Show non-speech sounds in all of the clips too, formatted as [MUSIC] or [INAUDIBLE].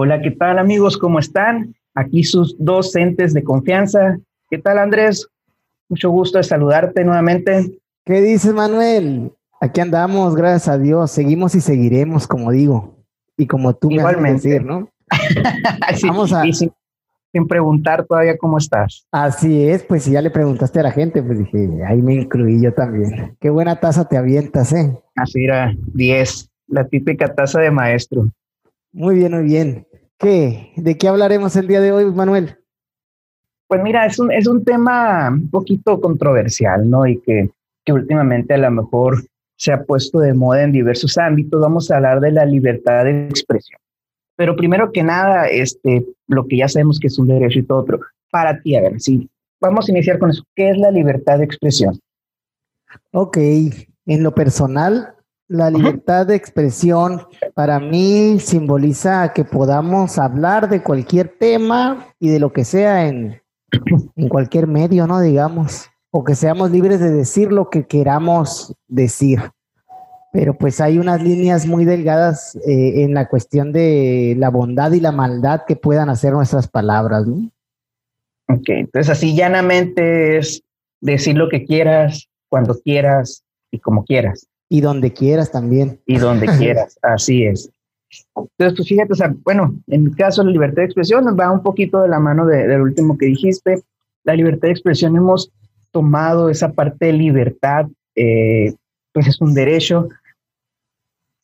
Hola, ¿qué tal amigos? ¿Cómo están? Aquí sus docentes de confianza. ¿Qué tal Andrés? Mucho gusto de saludarte nuevamente. ¿Qué dices Manuel? Aquí andamos, gracias a Dios. Seguimos y seguiremos, como digo. Y como tú Igualmente. me decir, ¿no? [LAUGHS] Sí, Vamos a- y sin, sin preguntar todavía cómo estás. Así es, pues si ya le preguntaste a la gente, pues dije, ahí me incluí yo también. Qué buena taza te avientas, ¿eh? Así era, 10, la típica taza de maestro. Muy bien, muy bien. ¿Qué? ¿De qué hablaremos el día de hoy, Manuel? Pues mira, es un, es un tema un poquito controversial, ¿no? Y que, que últimamente a lo mejor se ha puesto de moda en diversos ámbitos. Vamos a hablar de la libertad de expresión. Pero primero que nada, este, lo que ya sabemos que es un derecho y todo, pero para ti, a ver, sí, vamos a iniciar con eso. ¿Qué es la libertad de expresión? Ok, en lo personal, la libertad de expresión para mí simboliza que podamos hablar de cualquier tema y de lo que sea en, en cualquier medio, ¿no? Digamos, o que seamos libres de decir lo que queramos decir. Pero pues hay unas líneas muy delgadas eh, en la cuestión de la bondad y la maldad que puedan hacer nuestras palabras, ¿no? Ok, entonces así llanamente es decir lo que quieras, cuando quieras y como quieras. Y donde quieras también. y donde [LAUGHS] quieras, así es. Entonces, pues fíjate, o sea, bueno, en mi caso la libertad de expresión nos va un poquito de la mano de- del último que dijiste. La libertad de expresión hemos tomado esa parte de libertad, eh, pues es un derecho.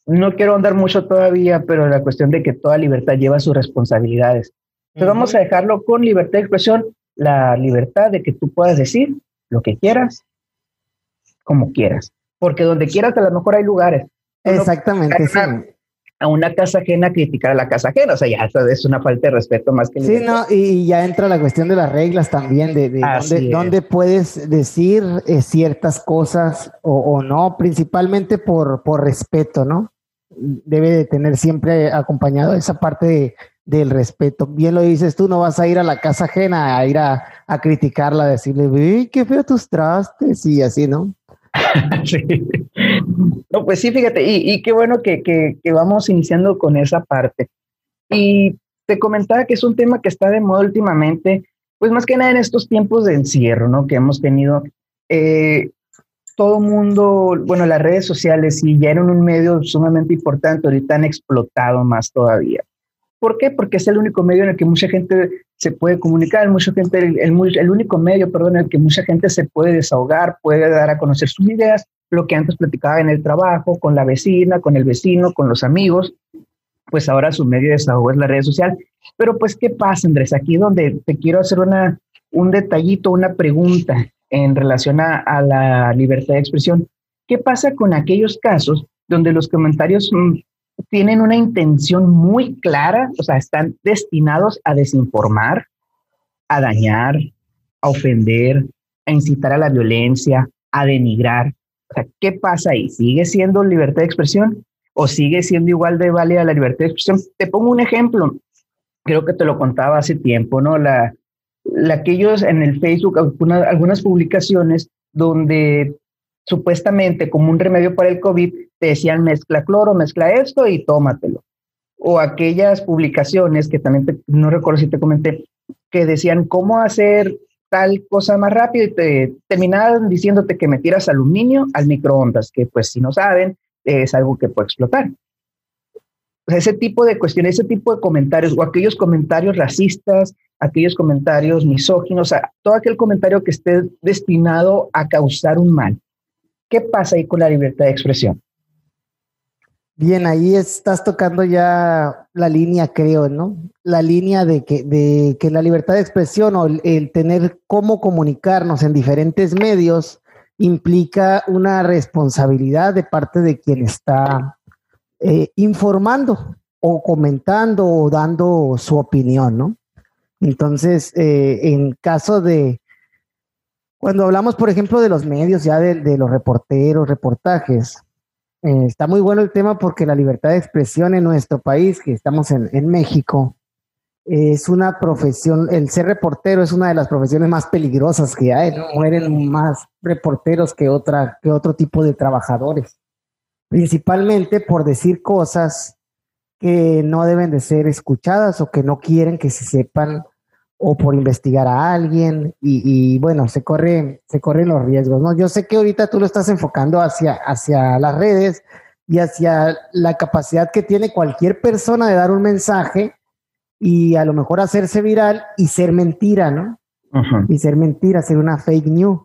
No quiero andar mucho todavía, pero la cuestión de que toda libertad lleva sus responsabilidades. Entonces vamos a dejarlo con libertad de expresión, la libertad de que tú puedas decir lo que quieras, como quieras. Porque donde quieras, a lo mejor hay lugares. No Exactamente, sí. a una casa ajena criticar a la casa ajena. O sea, ya eso es una falta de respeto más que Sí, no, y, ya entra la cuestión de las reglas también, de, de dónde, dónde puedes decir eh, ciertas cosas o, o no, principalmente por, por respeto, ¿no? Debe de tener siempre acompañado esa parte de- del respeto. Bien lo dices tú, no vas a ir a la casa ajena a ir a, a criticarla, a decirle, "Uy, qué feo tus trastes y así, ¿no? [LAUGHS] Sí. No, pues sí, fíjate, y, y qué bueno que, que, vamos iniciando con esa parte. Y te comentaba que es un tema que está de moda últimamente, pues más que nada en estos tiempos de encierro, ¿no? Que hemos tenido. Eh, todo mundo, bueno, las redes sociales sí ya eran un medio sumamente importante, ahorita han explotado más todavía. ¿Por qué? Porque es el único medio en el que mucha gente se puede comunicar, mucha gente, el, el único medio, perdón, en el que mucha gente se puede desahogar, puede dar a conocer sus ideas, lo que antes platicaba en el trabajo, con la vecina, con el vecino, con los amigos, pues ahora su medio de desahogo es la red social. Pero pues, ¿qué pasa, Andrés? Aquí donde te quiero hacer una, un detallito, una pregunta en relación a, a la libertad de expresión. ¿Qué pasa con aquellos casos donde los comentarios mm, tienen una intención muy clara, o sea, están destinados a desinformar, a dañar, a ofender, a incitar a la violencia, a denigrar? O sea, ¿qué pasa ahí? ¿Sigue siendo libertad de expresión o sigue siendo igual de válida la libertad de expresión? Te pongo un ejemplo. Creo que te lo contaba hace tiempo, ¿no? La, la aquellos en el Facebook, alguna- algunas publicaciones donde supuestamente como un remedio para el COVID te decían mezcla cloro, mezcla esto y tómatelo. O aquellas publicaciones que también te- no recuerdo si te comenté, que decían cómo hacer tal cosa más rápido y te terminaban diciéndote que metieras aluminio al microondas, que pues si no saben, es algo que puede explotar. Ese tipo de cuestiones, ese tipo de comentarios o aquellos comentarios racistas, aquellos comentarios misóginos, todo aquel comentario que esté destinado a causar un mal. ¿Qué pasa ahí con la libertad de expresión? Bien, ahí estás tocando ya la línea, creo, ¿no? La línea de que, la libertad de expresión o el, el tener cómo comunicarnos en diferentes medios implica una responsabilidad de parte de quien está eh, informando o comentando o dando su opinión, ¿no? Entonces, eh, en caso de, cuando hablamos, por ejemplo, de los medios, ya de, los reporteros, reportajes, eh, está muy bueno el tema porque la libertad de expresión en nuestro país, que estamos en, en México, es una profesión, el ser reportero es una de las profesiones más peligrosas que hay, ¿no? Mueren más reporteros que, otra, que otro tipo de trabajadores, principalmente por decir cosas que no deben de ser escuchadas o que no quieren que se sepan o por investigar a alguien y, bueno, se corre, se corren los riesgos, ¿no? Yo sé que ahorita tú lo estás enfocando hacia, hacia las redes y hacia la capacidad que tiene cualquier persona de dar un mensaje y a lo mejor hacerse viral y ser mentira, ¿no? Y ser mentira, ser una fake news.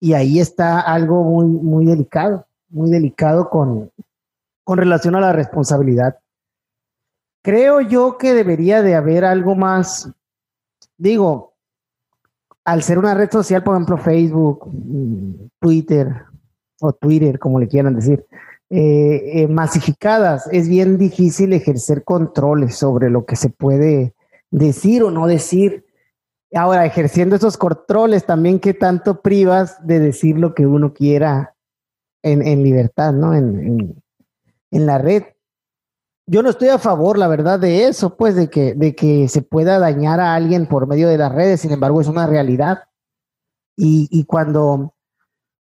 Y ahí está algo muy, muy delicado, muy delicado con, con relación a la responsabilidad. Creo yo que debería de haber algo más, digo, al ser una red social, por ejemplo, Facebook, Twitter o Twitter, como le quieran decir, eh, eh, masificadas, es bien difícil ejercer controles sobre lo que se puede decir o no decir. Ahora, ejerciendo esos controles, también que tanto privas de decir lo que uno quiera en, libertad, ¿no? En, la red. Yo no estoy a favor, la verdad, de eso, pues, de que, de que se pueda dañar a alguien por medio de las redes, sin embargo, es una realidad. Y, y cuando,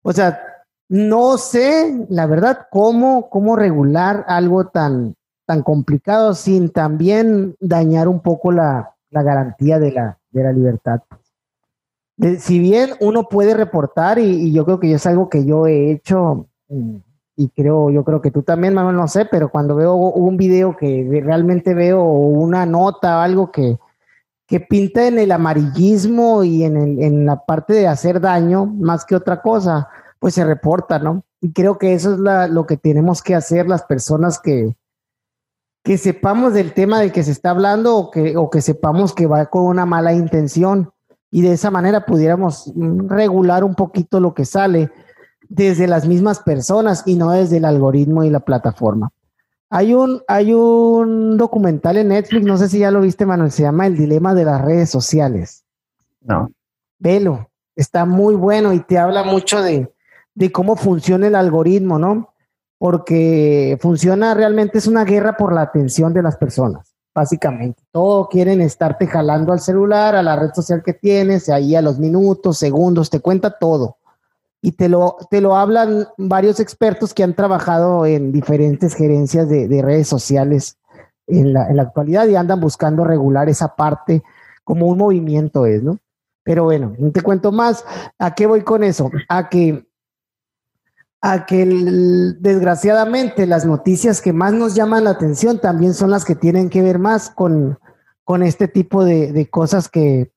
o sea, no sé, la verdad, cómo, cómo regular algo tan, tan complicado sin también dañar un poco la, garantía de la, de la libertad. si bien uno puede reportar, y, yo creo que es algo que yo he hecho, mm, y creo, yo creo que tú también, Manuel, no sé, pero cuando veo un video que realmente veo una nota o algo que, que pinta en el amarillismo y en, en la parte de hacer daño más que otra cosa, pues se reporta, ¿no? Y creo que eso es lo que tenemos que hacer las personas que, que sepamos del tema del que se está hablando o que, o que sepamos que va con una mala intención y de esa manera pudiéramos regular un poquito lo que sale desde las mismas personas y no desde el algoritmo y la plataforma. Hay un, hay un documental en Netflix, no sé si ya lo viste, Manuel, se llama El dilema de las redes sociales. No. Velo, está muy bueno y te habla mucho de, de cómo funciona el algoritmo, ¿no? Porque funciona realmente, es una guerra por la atención de las personas, básicamente. Todo quieren estarte jalando al celular, a la red social que tienes, ahí a los minutos, segundos, te cuenta todo. Y te lo, te lo hablan varios expertos que han trabajado en diferentes gerencias de, redes sociales en la, en la actualidad y andan buscando regular esa parte como un movimiento es, ¿no? Pero bueno, no te cuento más. ¿A qué voy con eso? A que a que desgraciadamente las noticias que más nos llaman la atención también son las que tienen que ver más con, con este tipo de, cosas que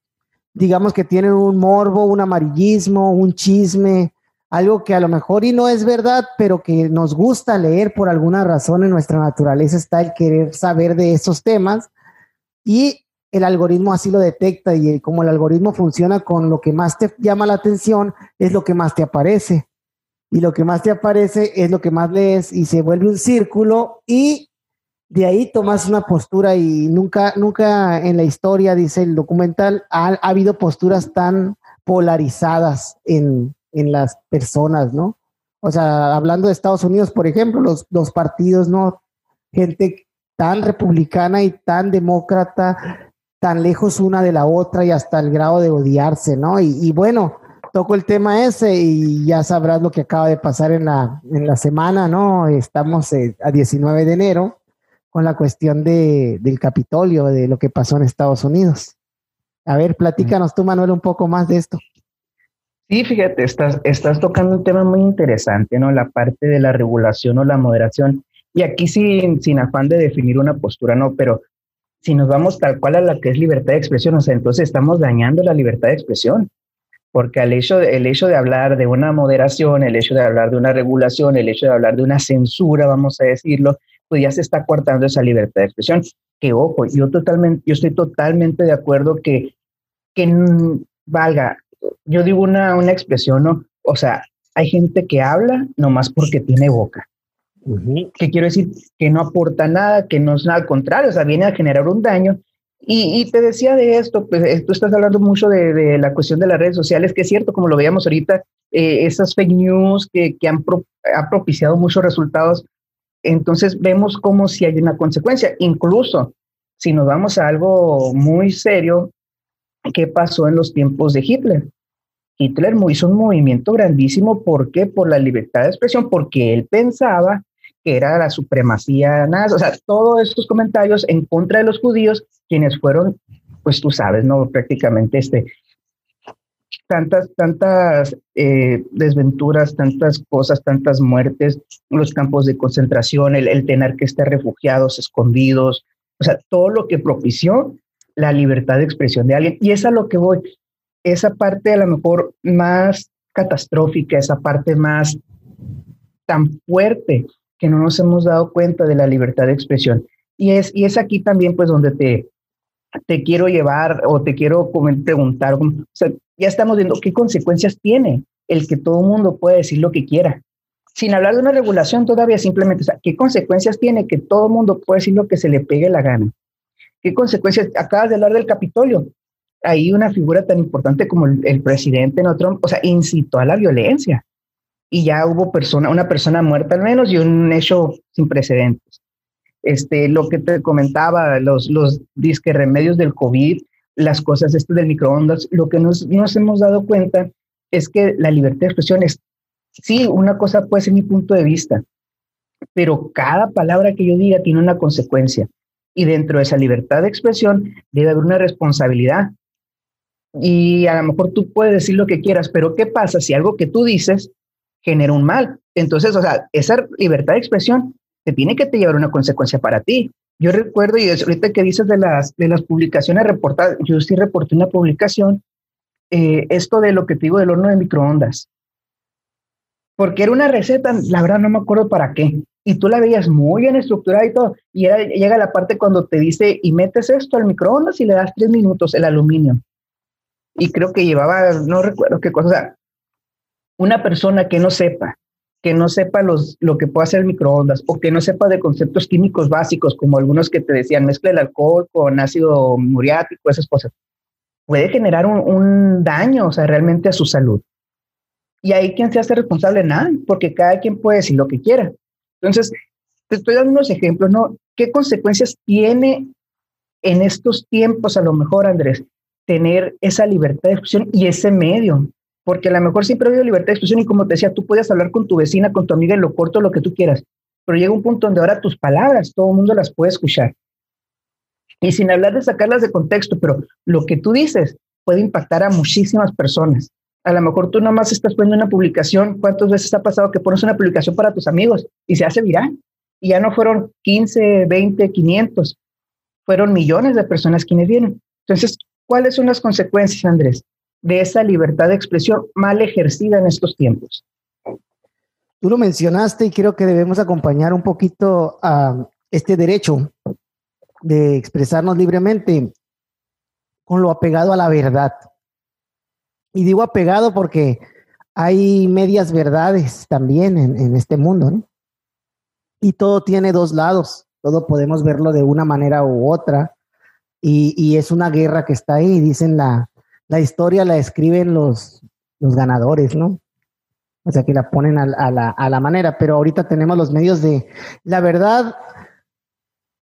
digamos que tienen un morbo, un amarillismo, un chisme, algo que a lo mejor y no es verdad, pero que nos gusta leer por alguna razón en nuestra naturaleza está el querer saber de esos temas. Y el algoritmo así lo detecta y como el algoritmo funciona con lo que más te llama la atención es lo que más te aparece. Y lo que más te aparece es lo que más lees y se vuelve un círculo y de ahí tomas una postura y nunca, nunca en la historia, dice el documental, ha, habido posturas tan polarizadas en, en, las personas, ¿no? O sea, hablando de Estados Unidos, por ejemplo, los, los partidos, ¿no? Gente tan republicana y tan demócrata, tan lejos una de la otra y hasta el grado de odiarse, ¿no? Y, bueno, toco el tema ese y ya sabrás lo que acaba de pasar en la, en la semana, ¿no? Estamos eh, a 19 de enero con la cuestión de, del Capitolio, de lo que pasó en Estados Unidos. A ver, platícanos tú, Manuel, un poco más de esto. Sí, fíjate, estás, estás tocando un tema muy interesante, ¿no? La parte de la regulación o la moderación. Y aquí sin, sin afán de definir una postura, ¿no? Pero si nos vamos tal cual a la que es libertad de expresión, o sea, entonces estamos dañando la libertad de expresión porque el hecho, de, el hecho de hablar de una moderación, el hecho de hablar de una regulación, el hecho de hablar de una censura, vamos a decirlo, pues ya se está cortando esa libertad de expresión. Que ojo, yo totalmente, yo estoy totalmente de acuerdo que, que valga, yo digo una, una expresión, ¿no? O sea, hay gente que habla nomás porque tiene boca. ¿Qué quiero decir? Que no aporta nada, que no es nada al contrario, o sea, viene a generar un daño y, te decía de esto, pues eh, tú estás hablando mucho de, la cuestión de las redes sociales, que es cierto, como lo veíamos ahorita, eh, esas fake news que, han, propiciado muchos resultados. Entonces vemos como si hay una consecuencia. Incluso si nos vamos a algo muy serio, ¿qué pasó en los tiempos de Hitler? Hitler hizo un movimiento grandísimo. ¿Por qué? Por la libertad de expresión, porque él pensaba que era la supremacía nazi, o sea, todos estos comentarios en contra de los judíos, quienes fueron, pues tú sabes, ¿no? Prácticamente este, tantas, tantas eh, desventuras, tantas cosas, tantas muertes, los campos de concentración, el, el, tener que estar refugiados, escondidos, o sea, todo lo que propició la libertad de expresión de alguien. Y es a lo que voy, esa parte a lo mejor más catastrófica, esa parte más tan fuerte que no nos hemos dado cuenta de la libertad de expresión. Y es, y es aquí también pues donde te, te quiero llevar o te quiero preguntar, ya estamos viendo qué consecuencias tiene el que todo el mundo pueda decir lo que quiera. Sin hablar de una regulación todavía, simplemente, o sea, ¿qué consecuencias tiene que todo el mundo pueda decir lo que se le pegue la gana? ¿Qué consecuencias? Acabas de hablar del Capitolio. Ahí una figura tan importante como el, presidente no Trump, o sea, incitó a la violencia. Y ya hubo persona, una persona muerta al menos y un hecho sin precedentes. Este, lo que te comentaba, los, los disque remedios del COVID, las cosas este del microondas, lo que nos, nos hemos dado cuenta es que la libertad de expresión es, sí, una cosa puede ser mi punto de vista, pero cada palabra que yo diga tiene una consecuencia. Y dentro de esa libertad de expresión debe haber una responsabilidad. Y a lo mejor tú puedes decir lo que quieras, pero ¿qué pasa si algo que tú dices genera un mal? Entonces, o sea, esa libertad de expresión te tiene que llevar una consecuencia para ti. Yo recuerdo, y ahorita que dices de las, de las publicaciones reportadas, yo sí reporté una publicación, eh, esto de lo que te digo del horno de microondas. Porque era una receta, la verdad no me acuerdo para qué. Y tú la veías muy bien estructurada y todo. Y era, llega la parte cuando te dice, y metes esto al microondas y le das tres minutos el aluminio. Y creo que llevaba, no recuerdo qué cosa. una persona que no sepa que no sepa los, lo que puede hacer el microondas o que no sepa de conceptos químicos básicos, como algunos que te decían, mezcla el alcohol con ácido muriático, esas cosas, puede generar un, daño, o sea, realmente a su salud. Y ahí quien se hace responsable, nada, porque cada quien puede decir lo que quiera. Entonces, te estoy dando unos ejemplos, ¿no? ¿Qué consecuencias tiene en estos tiempos, a lo mejor, Andrés, tener esa libertad de expresión y ese medio? porque a lo mejor siempre ha habido libertad de expresión y como te decía, tú puedes hablar con tu vecina, con tu amiga en lo corto, lo que tú quieras, pero llega un punto donde ahora tus palabras, todo el mundo las puede escuchar. Y sin hablar de sacarlas de contexto, pero lo que tú dices puede impactar a muchísimas personas. A lo mejor tú nomás estás poniendo una publicación, ¿cuántas veces ha pasado que pones una publicación para tus amigos y se hace viral? Y ya no fueron 15, 20, 500, fueron millones de personas quienes vienen. Entonces, ¿cuáles son las consecuencias, Andrés? de esa libertad de expresión mal ejercida en estos tiempos. Tú lo mencionaste y creo que debemos acompañar un poquito a este derecho de expresarnos libremente con lo apegado a la verdad. Y digo apegado porque hay medias verdades también en, este mundo, ¿no? Y todo tiene dos lados, todo podemos verlo de una manera u otra, y, y es una guerra que está ahí, dicen la, la historia la escriben los, los ganadores, ¿no? O sea, que la ponen a, la, a, la, manera, pero ahorita tenemos los medios de, la verdad,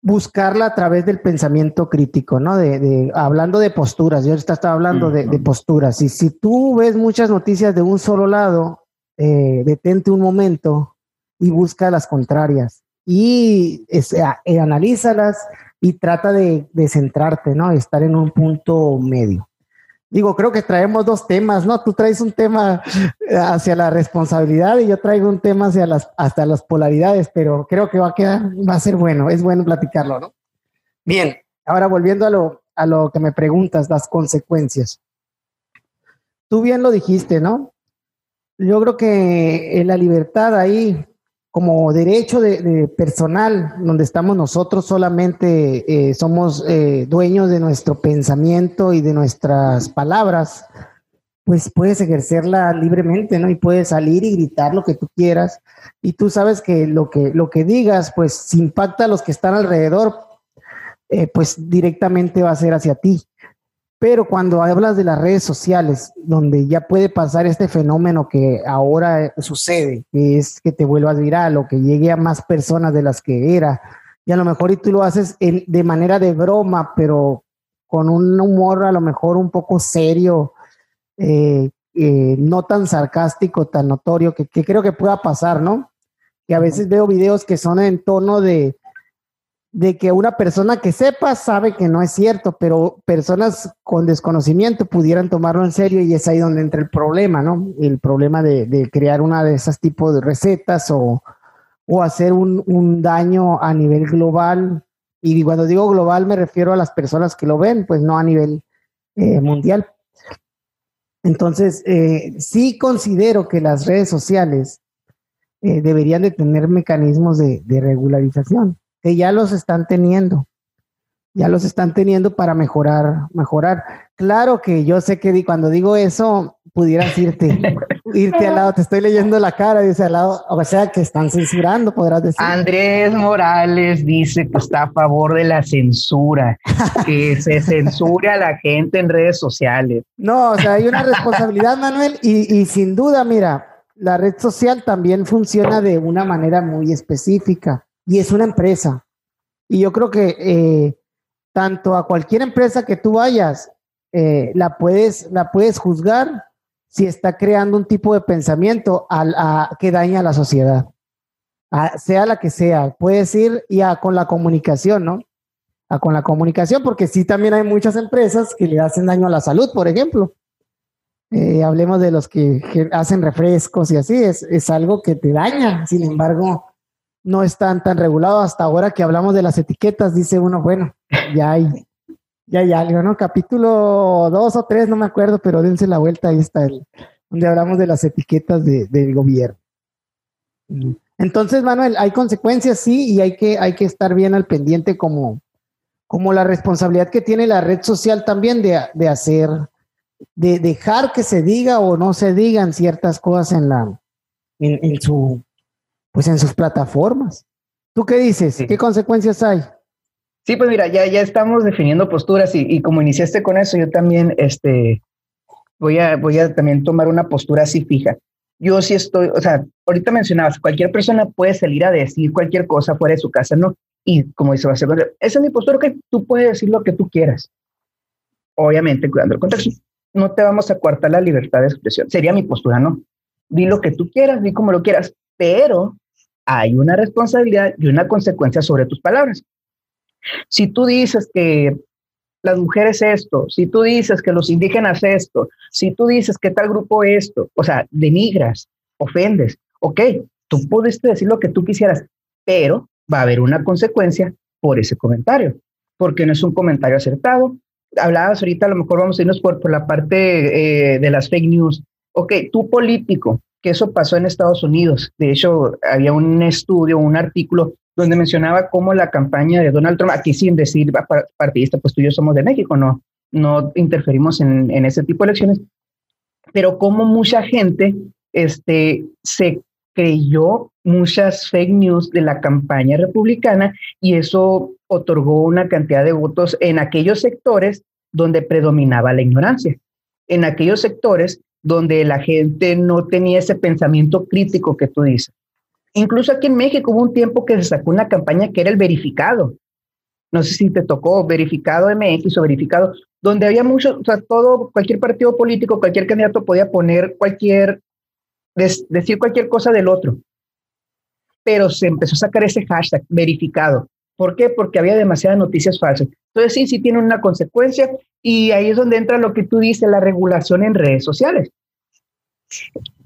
buscarla a través del pensamiento crítico, ¿no? De, de hablando de posturas, yo estaba hablando de, de, posturas, y si tú ves muchas noticias de un solo lado, eh, detente un momento y busca las contrarias y eh, analízalas y trata de, de centrarte, ¿no? Estar en un punto medio. Digo, creo que traemos dos temas, ¿no? Tú traes un tema hacia la responsabilidad y yo traigo un tema hacia las, hasta las polaridades, pero creo que va a quedar, va a ser bueno, es bueno platicarlo, ¿no? Bien, ahora volviendo a lo, a lo que me preguntas, las consecuencias. Tú bien lo dijiste, ¿no? Yo creo que la libertad ahí como derecho de, personal, donde estamos nosotros solamente eh, somos eh, dueños de nuestro pensamiento y de nuestras palabras, pues puedes ejercerla libremente, ¿no? Y puedes salir y gritar lo que tú quieras. Y tú sabes que lo que, lo que digas, pues si impacta a los que están alrededor, eh, pues directamente va a ser hacia ti. Pero cuando hablas de las redes sociales, donde ya puede pasar este fenómeno que ahora sucede, que es que te vuelvas viral o que llegue a más personas de las que era, y a lo mejor y tú lo haces de manera de broma, pero con un humor a lo mejor un poco serio, eh, eh, no tan sarcástico, tan notorio, que, creo que pueda pasar, ¿no? que a veces veo videos que son en tono de, de que una persona que sepa sabe que no es cierto, pero personas con desconocimiento pudieran tomarlo en serio y es ahí donde entra el problema, ¿no? El problema de, crear una de esas tipos de recetas o, hacer un, daño a nivel global. Y cuando digo global me refiero a las personas que lo ven, pues no a nivel eh, mundial. Entonces, eh, sí considero que las redes sociales eh, deberían de tener mecanismos de regularización que ya los están teniendo. Ya los están teniendo para mejorar, mejorar. Claro que yo sé que cuando digo eso, pudieras irte, [LAUGHS] irte al lado, te estoy leyendo la cara, dice al lado, o sea que están censurando, podrás decir. Andrés Morales dice que está a favor de la censura, [LAUGHS] que se censure a la gente en redes sociales. No, o sea, hay una responsabilidad, Manuel, y, y sin duda, mira, la red social también funciona de una manera muy específica y es una empresa. Y yo creo que eh, tanto a cualquier empresa que tú vayas, eh, la, puedes, la puedes juzgar si está creando un tipo de pensamiento a, que daña a la sociedad, sea la que sea. Puedes ir y con la comunicación, ¿no? A con la comunicación, porque sí también hay muchas empresas que le hacen daño a la salud, por ejemplo. Eh, hablemos de los que, hacen refrescos y así, es, es algo que te daña. Sin embargo, no están tan regulados. Hasta ahora que hablamos de las etiquetas, dice uno, bueno, ya hay, ya hay algo, ¿no? Capítulo dos o tres, no me acuerdo, pero dense la vuelta, ahí está el, donde hablamos de las etiquetas del gobierno. Entonces, Manuel, hay consecuencias, sí, y hay que, hay que estar bien al pendiente como, como la responsabilidad que tiene la red social también de, de hacer, de dejar que se diga o no se digan ciertas cosas en la, en su, pues en sus plataformas. ¿Tú qué dices? ¿Qué consecuencias hay? Sí, pues mira, ya, ya estamos definiendo posturas y, como iniciaste con eso, yo también este, voy, a, voy a también tomar una postura así fija. Yo sí estoy, o sea, ahorita mencionabas, cualquier persona puede salir a decir cualquier cosa fuera de su casa, ¿no? Y como dice esa es mi postura, que tú puedes decir lo que tú quieras. Obviamente, cuidando el contexto. No te vamos a coartar la libertad de expresión. Sería mi postura, ¿no? Di lo que tú quieras, di como lo quieras, pero hay una responsabilidad y una consecuencia sobre tus palabras. Si tú dices que las mujeres esto, si tú dices que los indígenas esto, si tú dices que tal grupo esto, o sea, denigras, ofendes, ok, tú pudiste decir lo que tú quisieras, pero va a haber una consecuencia por ese comentario, porque no es un comentario acertado. Hablabas ahorita, a lo mejor vamos a irnos por, por la parte eh, de las fake news. Ok, tú político, que eso pasó en Estados Unidos. De hecho, había un estudio, un artículo donde mencionaba cómo la campaña de Donald Trump, aquí sin decir partidista, pues tú y yo somos de México, no, no interferimos en, ese tipo de elecciones, pero cómo mucha gente este, se creyó muchas fake news de la campaña republicana y eso otorgó una cantidad de votos en aquellos sectores donde predominaba la ignorancia, en aquellos sectores donde la gente no tenía ese pensamiento crítico que tú dices. Incluso aquí en México hubo un tiempo que se sacó una campaña que era el verificado. No sé si te tocó verificado MX o verificado, donde había mucho, o sea, todo, cualquier partido político, cualquier candidato podía poner cualquier, decir cualquier cosa del otro. Pero se empezó a sacar ese hashtag verificado. ¿Por qué? Porque había demasiadas noticias falsas. Entonces sí, sí tiene una consecuencia y ahí es donde entra lo que tú dices, la regulación en redes sociales.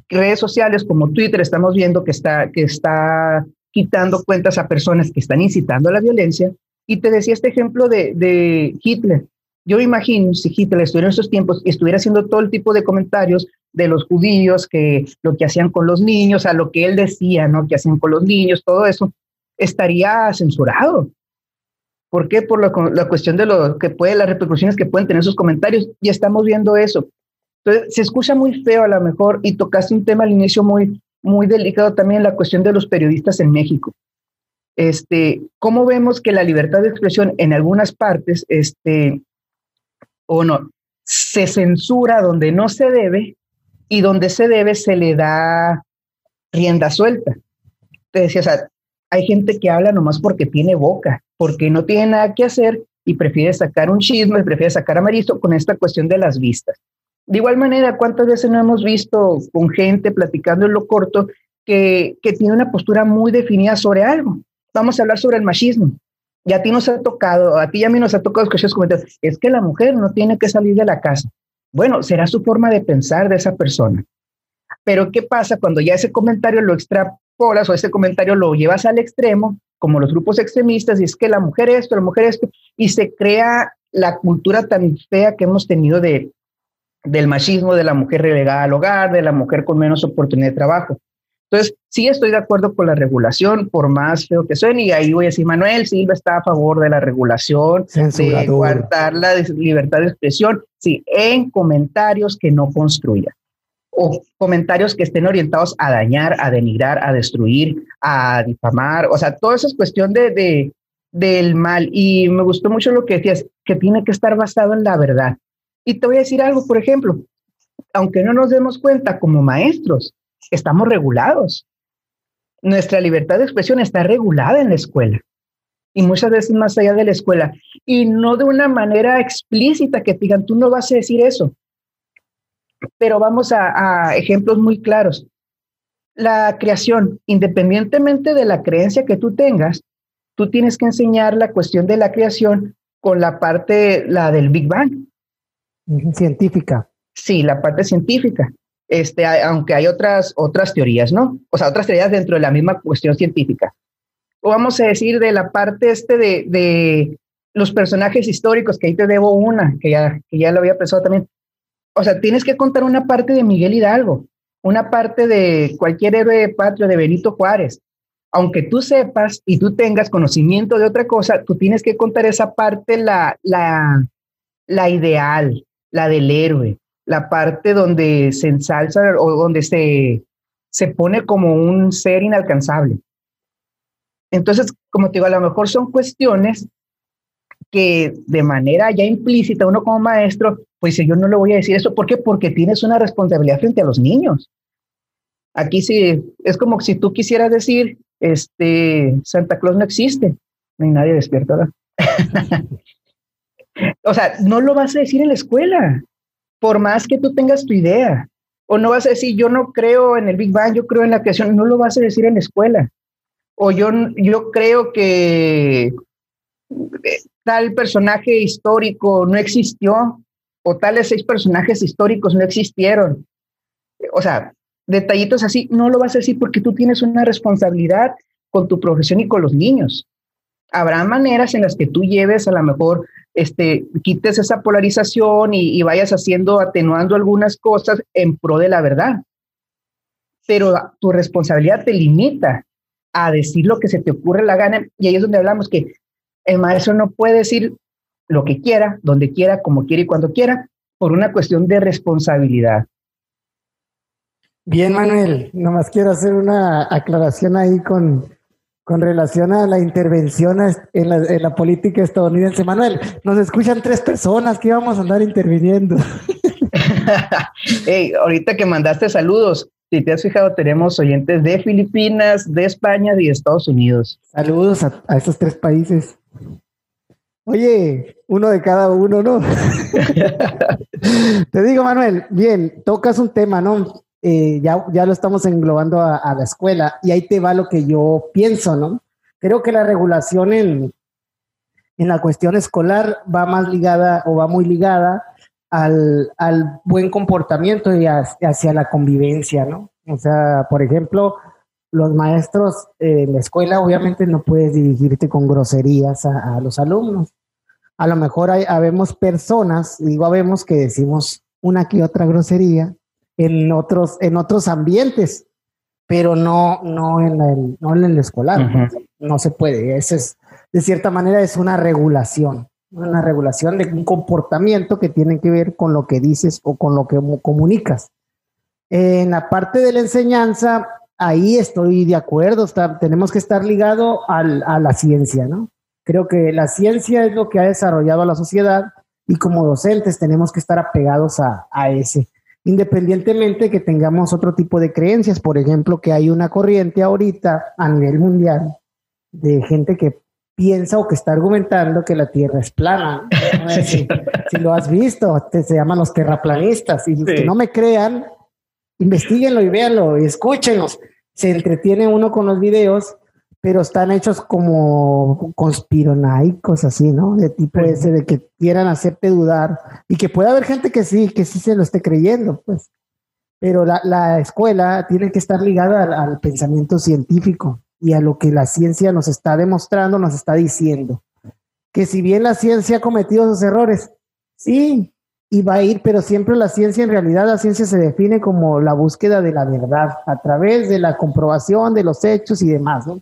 Redes sociales como Twitter estamos viendo que está, que está quitando cuentas a personas que están incitando a la violencia. Y te decía este ejemplo de, Hitler. Yo imagino si Hitler estuviera en esos tiempos y estuviera haciendo todo el tipo de comentarios de los judíos, que lo que hacían con los niños, a lo que él decía, ¿no? Que hacían con los niños, todo eso, estaría censurado. ¿Por qué? Por la, cuestión de lo que puede, las repercusiones que pueden tener esos comentarios. Y estamos viendo eso. Entonces, se escucha muy feo a lo mejor y tocaste un tema al inicio muy, muy delicado también, la cuestión de los periodistas en México. Este, ¿Cómo vemos que la libertad de expresión en algunas partes, este, o no, se censura donde no se debe y donde se debe se le da rienda suelta? Te decía, o sea, hay gente que habla nomás porque tiene boca, porque no tiene nada que hacer y prefiere sacar un chisme, prefiere sacar amarillo con esta cuestión de las vistas. De igual manera, ¿cuántas veces no hemos visto con gente platicando en lo corto que, tiene una postura muy definida sobre algo. Vamos a hablar sobre el machismo. Y a ti nos ha tocado, a ti y a mí nos ha tocado escuchar comentarios, es que la mujer no tiene que salir de la casa. Bueno, será su forma de pensar de esa persona. Pero ¿qué pasa cuando ya ese comentario lo extrapolas o ese comentario lo llevas al extremo, como los grupos extremistas, y es que la mujer esto, la mujer esto, y se crea la cultura tan fea que hemos tenido de, del machismo, de la mujer relegada al hogar, de la mujer con menos oportunidad de trabajo. Entonces, sí estoy de acuerdo con la regulación, por más feo que suene, y ahí voy a decir, Manuel Silva está a favor de la regulación, de guardar la libertad de expresión, sí, en comentarios que no construyan o comentarios que estén orientados a dañar, a denigrar, a destruir, a difamar, o sea, toda esa es cuestión de, del mal. Y me gustó mucho lo que decías, que tiene que estar basado en la verdad. Y te voy a decir algo, por ejemplo, aunque no nos demos cuenta como maestros, estamos regulados. Nuestra libertad de expresión está regulada en la escuela y muchas veces más allá de la escuela y no de una manera explícita que digan, tú no vas a decir eso. Pero vamos a, a ejemplos muy claros. La creación, independientemente de la creencia que tú tengas, tú tienes que enseñar la cuestión de la creación con la parte, la del Big Bang. Científica. Sí, la parte científica este, aunque hay otras, otras teorías, ¿no? O sea, otras teorías dentro de la misma cuestión científica. O vamos a decir de la parte este de, de los personajes históricos, que ahí te debo una, que ya, que ya lo había pensado también. O sea, tienes que contar una parte de Miguel Hidalgo, una parte de cualquier héroe patrio de Benito Juárez. Aunque tú sepas y tú tengas conocimiento de otra cosa, tú tienes que contar esa parte, la, la, la ideal, la del héroe, la parte donde se ensalza o donde se, se pone como un ser inalcanzable. Entonces, como te digo, a lo mejor son cuestiones que de manera ya implícita uno como maestro, pues yo no le voy a decir eso. ¿Por qué? Porque tienes una responsabilidad frente a los niños. Aquí sí, es como si tú quisieras decir, este, Santa Claus no existe. No hay nadie despierto, [LAUGHS] o sea, no lo vas a decir en la escuela por más que tú tengas tu idea. O no vas a decir, yo no creo en el Big Bang, yo creo en la creación, no lo vas a decir en la escuela. O yo, yo creo que tal personaje histórico no existió, o tales seis personajes históricos no existieron. O sea, detallitos así, no lo vas a decir porque tú tienes una responsabilidad con tu profesión y con los niños. Habrá maneras en las que tú lleves a lo mejor este, quites esa polarización y, vayas haciendo, atenuando algunas cosas en pro de la verdad. Pero tu responsabilidad te limita a decir lo que se te ocurre la gana. Y ahí es donde hablamos que el maestro no puede decir lo que quiera, donde quiera, como quiera y cuando quiera, por una cuestión de responsabilidad. Bien, Manuel, nomás quiero hacer una aclaración ahí con, con relación a la intervención en la, política estadounidense. Manuel, nos escuchan tres personas que vamos a andar interviniendo. [LAUGHS] hey, ahorita que mandaste saludos, si te has fijado, tenemos oyentes de Filipinas, de España y de Estados Unidos. Saludos a, a esos tres países. Oye, uno de cada uno, ¿no? [LAUGHS] Te digo, Manuel, bien, tocas un tema, ¿no? Eh, ya, ya lo estamos englobando a, la escuela y ahí te va lo que yo pienso, ¿no? Creo que la regulación en, en la cuestión escolar va más ligada o va muy ligada al, al buen comportamiento y hacia, la convivencia, ¿no? O sea, por ejemplo, los maestros en la escuela obviamente no puedes dirigirte con groserías a, a los alumnos. A lo mejor hay, habemos personas, digo habemos que decimos una que otra grosería, en otros, en otros ambientes, pero no, no, en, el, no en el escolar. No se puede. Ese es, de cierta manera, es una regulación, una regulación de un comportamiento que tiene que ver con lo que dices o con lo que comunicas. En la parte de la enseñanza, ahí estoy de acuerdo, tenemos que estar ligado a la ciencia, ¿no? Creo que la ciencia es lo que ha desarrollado a la sociedad y como docentes tenemos que estar apegados a, a ese independientemente que tengamos otro tipo de creencias, por ejemplo, que hay una corriente ahorita a nivel mundial de gente que piensa o que está argumentando que la Tierra es plana. [LAUGHS] si, lo has visto, se llaman los terraplanistas. Y que no me crean, investiguenlo y véanlo y escúchenlos. se entretiene uno con los videos, pero están hechos como conspironaicos, así, ¿no? De tipo ese, de que quieran hacerte dudar y que puede haber gente que sí, que sí se lo esté creyendo, pues. Pero la, escuela tiene que estar ligada al pensamiento científico y a lo que la ciencia nos está demostrando, nos está diciendo. Que si bien la ciencia ha cometido esos errores, sí, y va a ir, pero siempre la ciencia, en realidad la ciencia se define como la búsqueda de la verdad a través de la comprobación de los hechos y demás, ¿no?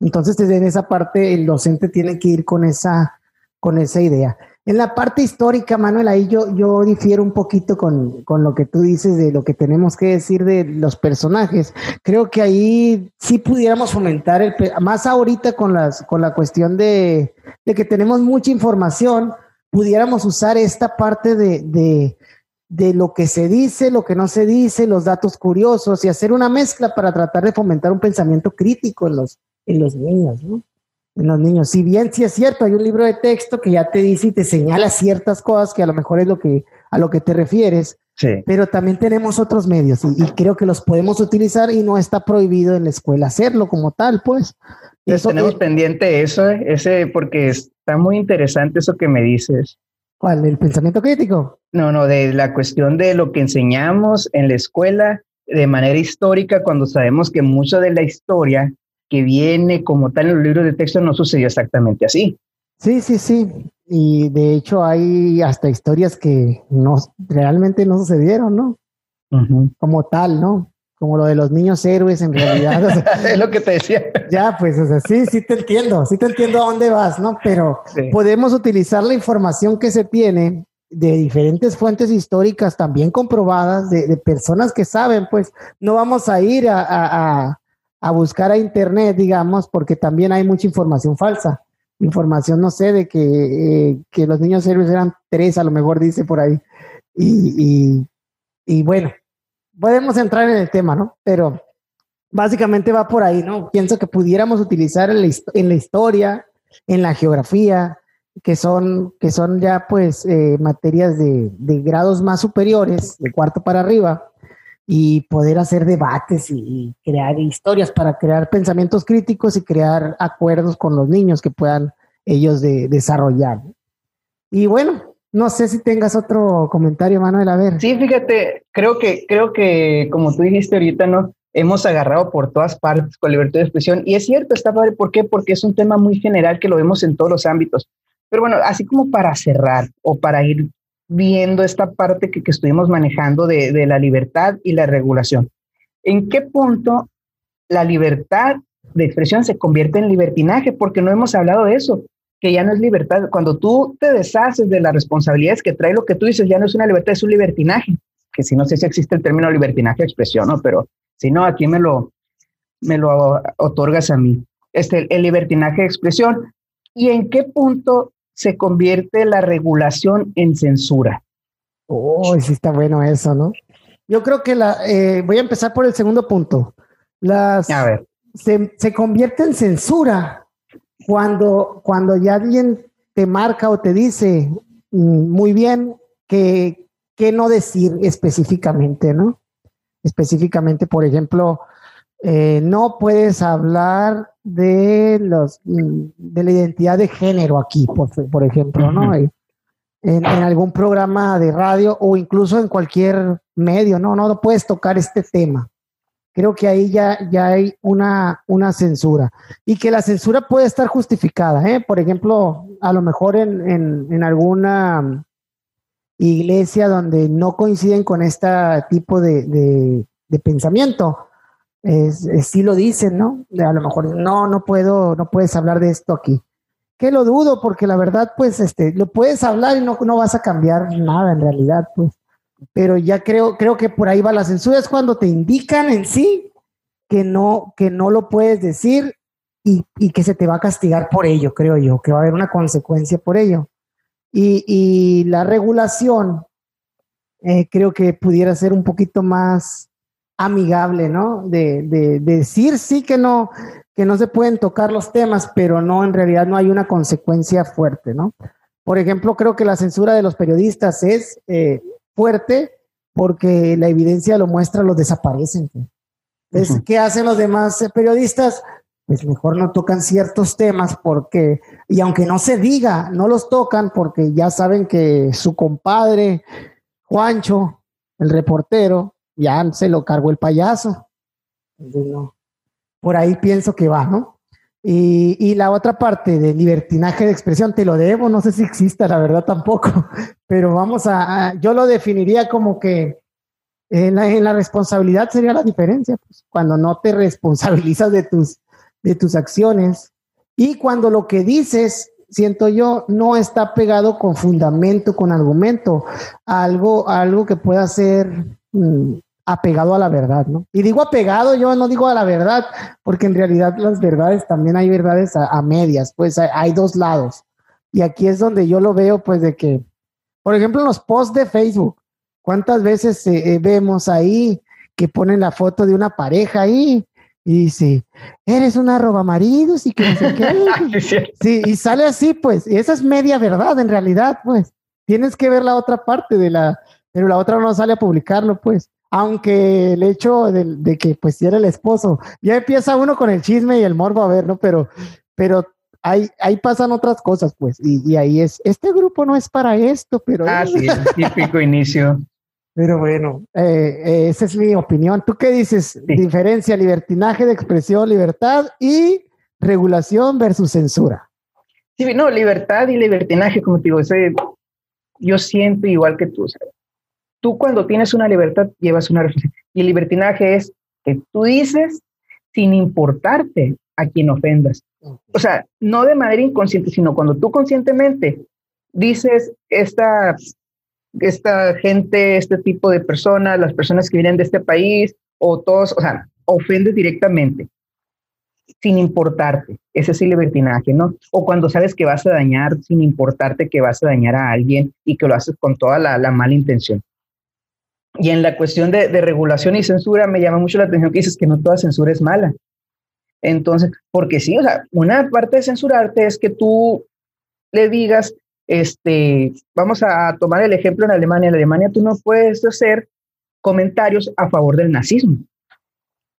Entonces, desde esa parte, el docente tiene que ir con esa, con esa idea. En la parte histórica, Manuel, ahí yo, yo difiero un poquito con, lo que tú dices de lo que tenemos que decir de los personajes. Creo que ahí sí pudiéramos fomentar, el, más ahorita con, las, con la cuestión de, que tenemos mucha información, pudiéramos usar esta parte de, de lo que se dice, lo que no se dice, los datos curiosos y hacer una mezcla para tratar de fomentar un pensamiento crítico en los, en los niños, ¿no? en los niños. Si bien sí es cierto, hay un libro de texto que ya te dice y te señala ciertas cosas que a lo mejor es lo que a lo que te refieres, sí. pero también tenemos otros medios y, creo que los podemos utilizar y no está prohibido en la escuela hacerlo como tal, pues. Eso, tenemos pendiente eso, ese, porque está muy interesante eso que me dices. ¿Cuál? ¿El pensamiento crítico? No, no, de la cuestión de lo que enseñamos en la escuela de manera histórica, cuando sabemos que mucho de la historia que viene como tal en los libros de texto no sucedió exactamente así. Sí, sí, sí. Y de hecho hay hasta historias que no realmente no sucedieron, ¿no? Como tal, ¿no? Como lo de los niños héroes en realidad. [LAUGHS] es lo que te decía. Ya, pues, o sea, sí, sí te entiendo, sí te entiendo a dónde vas, ¿no? Pero podemos utilizar la información que se tiene de diferentes fuentes históricas también comprobadas, de, personas que saben, pues no vamos a ir a a buscar a internet, digamos, porque también hay mucha información falsa. Información, no sé, de que, eh, que los niños héroes eran tres, a lo mejor dice por ahí. Y, y, bueno, podemos entrar en el tema, ¿no? Pero básicamente va por ahí, ¿no? Pienso que pudiéramos utilizar en la, en la historia, en la geografía, que son, que son ya pues eh, materias de, de, grados más superiores, de cuarto para arriba, y poder hacer debates y, crear historias para crear pensamientos críticos y crear acuerdos con los niños que puedan ellos de, desarrollar. Y bueno, no sé si tengas otro comentario, Manuel, a ver. Sí, fíjate, creo que, creo que como tú dijiste ahorita, ¿no? Hemos agarrado por todas partes con libertad de expresión y es cierto, está padre, ¿por qué? Porque es un tema muy general que lo vemos en todos los ámbitos. Pero bueno, así como para cerrar o para ir viendo esta parte que, estuvimos manejando de, la libertad y la regulación. ¿En qué punto la libertad de expresión se convierte en libertinaje? Porque no hemos hablado de eso, que ya no es libertad. Cuando tú te deshaces de las responsabilidades que trae lo que tú dices, ya no es una libertad, es un libertinaje. Que si no sé si existe el término libertinaje de expresión, ¿no? Pero si no, aquí me lo, me lo otorgas a mí. Este, el libertinaje de expresión. ¿Y en qué punto se convierte la regulación en censura. Oh, sí está bueno eso, ¿no? Yo creo que la, eh, voy a empezar por el segundo punto. Las, a ver. Se, convierte en censura cuando, cuando ya alguien te marca o te dice mm, muy bien que, que no decir específicamente, ¿no? Específicamente, por ejemplo, eh, no puedes hablar de los de la identidad de género aquí, por, ejemplo, ¿no? En, algún programa de radio o incluso en cualquier medio, no, no puedes tocar este tema. Creo que ahí ya, ya hay una, una censura y que la censura puede estar justificada, ¿eh? Por ejemplo, a lo mejor en, en alguna iglesia donde no coinciden con este tipo de, de, de pensamiento, es, sí lo dicen, ¿no? A lo mejor no, no puedo, no puedes hablar de esto aquí. Que lo dudo, porque la verdad, pues, este, lo puedes hablar y no, no vas a cambiar nada en realidad, pues. Pero ya creo, creo que por ahí va la censura, es cuando te indican en sí que no, que no lo puedes decir y, y que se te va a castigar por ello, creo yo, que va a haber una consecuencia por ello. Y, y la regulación, eh, creo que pudiera ser un poquito más, amigable, ¿no? De, decir sí que no, que no se pueden tocar los temas, pero no, en realidad no hay una consecuencia fuerte, ¿no? Por ejemplo, creo que la censura de los periodistas es eh, fuerte porque la evidencia lo muestra, los desaparecen. Es, ¿Qué hacen los demás periodistas? Pues mejor no tocan ciertos temas porque, y aunque no se diga, no los tocan porque ya saben que su compadre, Juancho, el reportero, ya se lo cargó el payaso. Por ahí pienso que va, ¿no? Y, la otra parte de libertinaje de expresión, te lo debo, no sé si exista, la verdad tampoco, [LAUGHS] pero vamos a, yo lo definiría como que en la, responsabilidad sería la diferencia, pues, cuando no te responsabilizas de tus, de tus acciones y cuando lo que dices, siento yo, no está pegado con fundamento, con argumento, algo, algo que pueda ser... Mm, apegado a la verdad, ¿no? Y digo apegado, yo no digo a la verdad, porque en realidad las verdades también hay verdades a, medias, pues hay, dos lados. Y aquí es donde yo lo veo, pues de que, por ejemplo, en los posts de Facebook, ¿cuántas veces eh, vemos ahí que ponen la foto de una pareja ahí? Y dice, eres una roba maridos y que no sé qué. [LAUGHS] sí, y sale así, pues, y esa es media verdad en realidad, pues. Tienes que ver la otra parte de la, pero la otra no sale a publicarlo, pues aunque el hecho de, que pues si era el esposo, ya empieza uno con el chisme y el morbo a ver, ¿no? Pero, pero ahí, ahí pasan otras cosas, pues, y, ahí es, este grupo no es para esto, pero... Ah, sí, típico [LAUGHS] inicio. Pero bueno, eh, eh, esa es mi opinión. ¿Tú qué dices? Diferencia, libertinaje de expresión, libertad y regulación versus censura. Sí, no, libertad y libertinaje, como te digo, ese, yo siento igual que tú, ¿sabes? Tú cuando tienes una libertad llevas una reflexión. Y el libertinaje es que tú dices sin importarte a quien ofendas. O sea, no de manera inconsciente, sino cuando tú conscientemente dices esta, esta gente, este tipo de personas, las personas que vienen de este país, o todos, o sea, ofendes directamente, sin importarte. Ese es el libertinaje, ¿no? O cuando sabes que vas a dañar sin importarte que vas a dañar a alguien y que lo haces con toda la, la mala intención. Y en la cuestión de, regulación y censura me llama mucho la atención que dices que no toda censura es mala. Entonces, porque sí, o sea, una parte de censurarte es que tú le digas, este, vamos a tomar el ejemplo en Alemania. En Alemania tú no puedes hacer comentarios a favor del nazismo.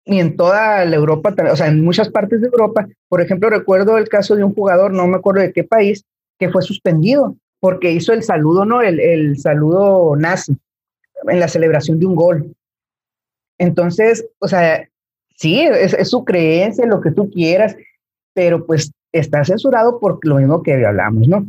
Ni en toda la Europa, o sea, en muchas partes de Europa. Por ejemplo, recuerdo el caso de un jugador, no me acuerdo de qué país, que fue suspendido porque hizo el saludo, ¿no? El, el saludo nazi en la celebración de un gol. Entonces, o sea, sí, es, su creencia, lo que tú quieras, pero pues está censurado por lo mismo que hablamos, ¿no?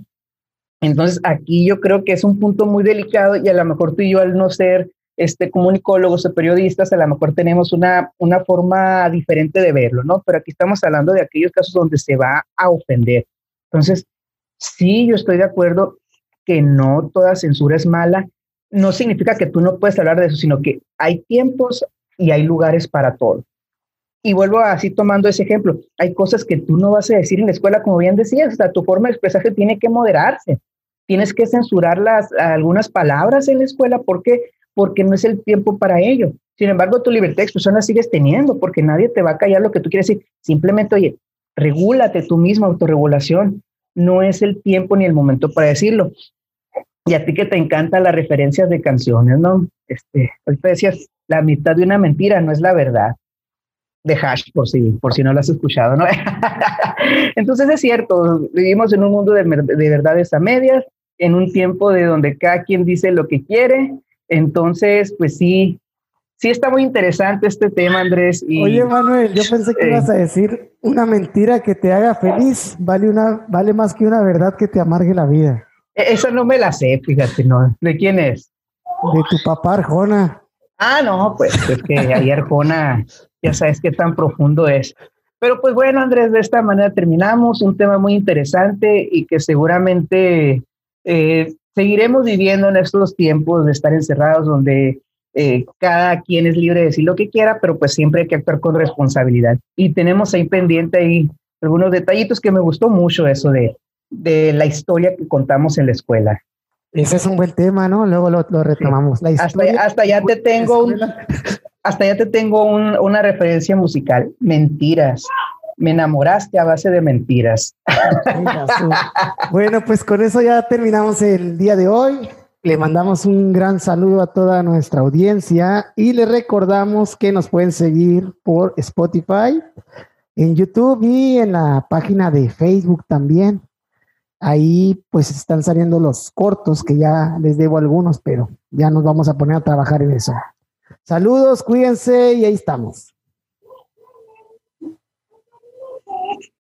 Entonces, aquí yo creo que es un punto muy delicado y a lo mejor tú y yo al no ser este, comunicólogos o periodistas, a lo mejor tenemos una, una forma diferente de verlo, ¿no? Pero aquí estamos hablando de aquellos casos donde se va a ofender. Entonces, sí, yo estoy de acuerdo que no toda censura es mala no significa que tú no puedes hablar de eso, sino que hay tiempos y hay lugares para todo. Y vuelvo así tomando ese ejemplo, hay cosas que tú no vas a decir en la escuela, como bien decías, o sea, tu forma de expresarse tiene que moderarse. Tienes que censurar las, algunas palabras en la escuela, ¿por qué? Porque no es el tiempo para ello. Sin embargo, tu libertad de expresión la sigues teniendo, porque nadie te va a callar lo que tú quieres decir. Simplemente, oye, regúlate tú mismo, autorregulación. No es el tiempo ni el momento para decirlo. Y a ti que te encantan las referencias de canciones, ¿no? Este, ahorita decías, la mitad de una mentira no es la verdad. De Hash, por si, por si no lo has escuchado, ¿no? [LAUGHS] Entonces es cierto, vivimos en un mundo de, de verdades a medias, en un tiempo de donde cada quien dice lo que quiere. Entonces, pues sí, sí está muy interesante este tema, Andrés. Y, Oye, Manuel, yo pensé que ibas a decir una mentira que te haga feliz vale, una, vale más que una verdad que te amargue la vida. E-, esa no me la sé, fíjate, ¿no? ¿De quién es? De tu papá Arjona. Ah, no, pues es que ahí Arjona, ya sabes qué tan profundo es. Pero pues bueno, Andrés, de esta manera terminamos un tema muy interesante y que seguramente eh, seguiremos viviendo en estos tiempos de estar encerrados donde eh, cada quien es libre de decir lo que quiera, pero pues siempre hay que actuar con responsabilidad. Y tenemos ahí pendiente ahí algunos detallitos que me gustó mucho eso de de la historia que contamos en la escuela. Ese es un buen tema, ¿no? Luego lo, retomamos. [LAUGHS] hasta, ya te tengo hasta ya te tengo una referencia musical. Mentiras. Me enamoraste a base de mentiras. [LAUGHS] bueno, pues con eso ya terminamos el día de hoy. Le mandamos un gran saludo a toda nuestra audiencia y le recordamos que nos pueden seguir por Spotify, en YouTube y en la página de Facebook también. Ahí pues están saliendo los cortos que ya les debo algunos, pero ya nos vamos a poner a trabajar en eso. Saludos, cuídense y ahí estamos.